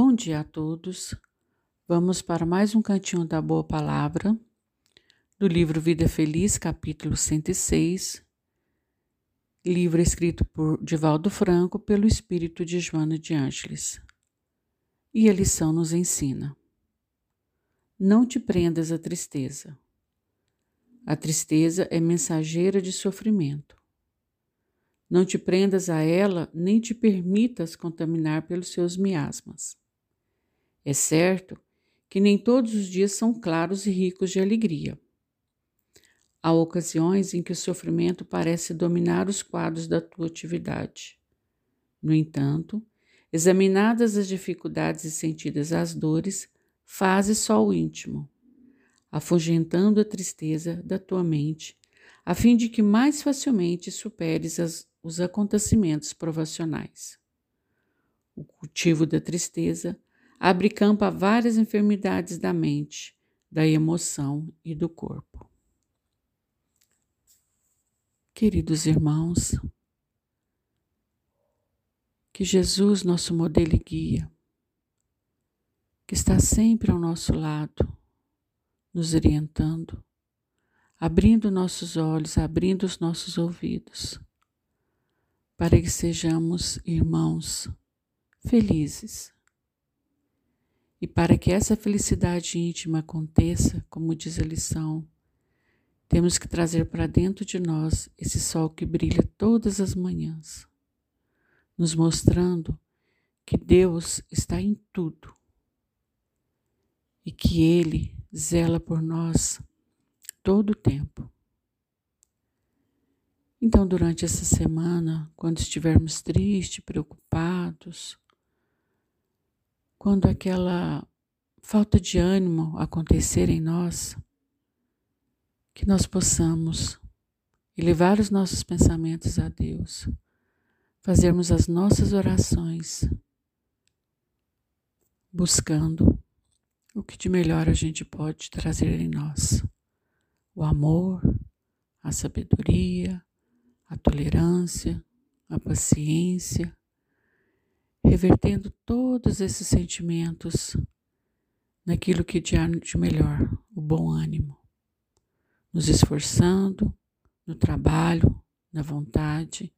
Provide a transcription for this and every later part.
Bom dia a todos. Vamos para mais um cantinho da boa palavra do livro Vida Feliz, capítulo 106, livro escrito por Divaldo Franco pelo espírito de Joana de Ângeles. E a lição nos ensina: Não te prendas à tristeza. A tristeza é mensageira de sofrimento. Não te prendas a ela, nem te permitas contaminar pelos seus miasmas. É certo que nem todos os dias são claros e ricos de alegria. Há ocasiões em que o sofrimento parece dominar os quadros da tua atividade. No entanto, examinadas as dificuldades e sentidas as dores, faze só o íntimo, afugentando a tristeza da tua mente, a fim de que mais facilmente superes as, os acontecimentos provacionais. O cultivo da tristeza abre campo a várias enfermidades da mente, da emoção e do corpo. Queridos irmãos, que Jesus, nosso modelo e guia, que está sempre ao nosso lado, nos orientando, abrindo nossos olhos, abrindo os nossos ouvidos, para que sejamos irmãos felizes e para que essa felicidade íntima aconteça, como diz a lição, temos que trazer para dentro de nós esse sol que brilha todas as manhãs, nos mostrando que Deus está em tudo e que Ele zela por nós todo o tempo. Então, durante essa semana, quando estivermos tristes, preocupados, quando aquela falta de ânimo acontecer em nós, que nós possamos elevar os nossos pensamentos a Deus, fazermos as nossas orações, buscando o que de melhor a gente pode trazer em nós: o amor, a sabedoria, a tolerância, a paciência, revertendo todos esses sentimentos naquilo que de melhor, o bom ânimo, nos esforçando no trabalho, na vontade,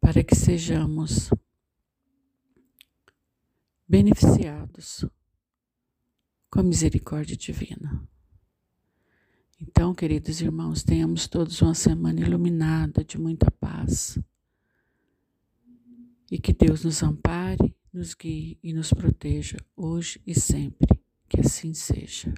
para que sejamos beneficiados com a misericórdia divina. Então, queridos irmãos, tenhamos todos uma semana iluminada de muita paz e que Deus nos ampare, nos guie e nos proteja hoje e sempre. Que assim seja.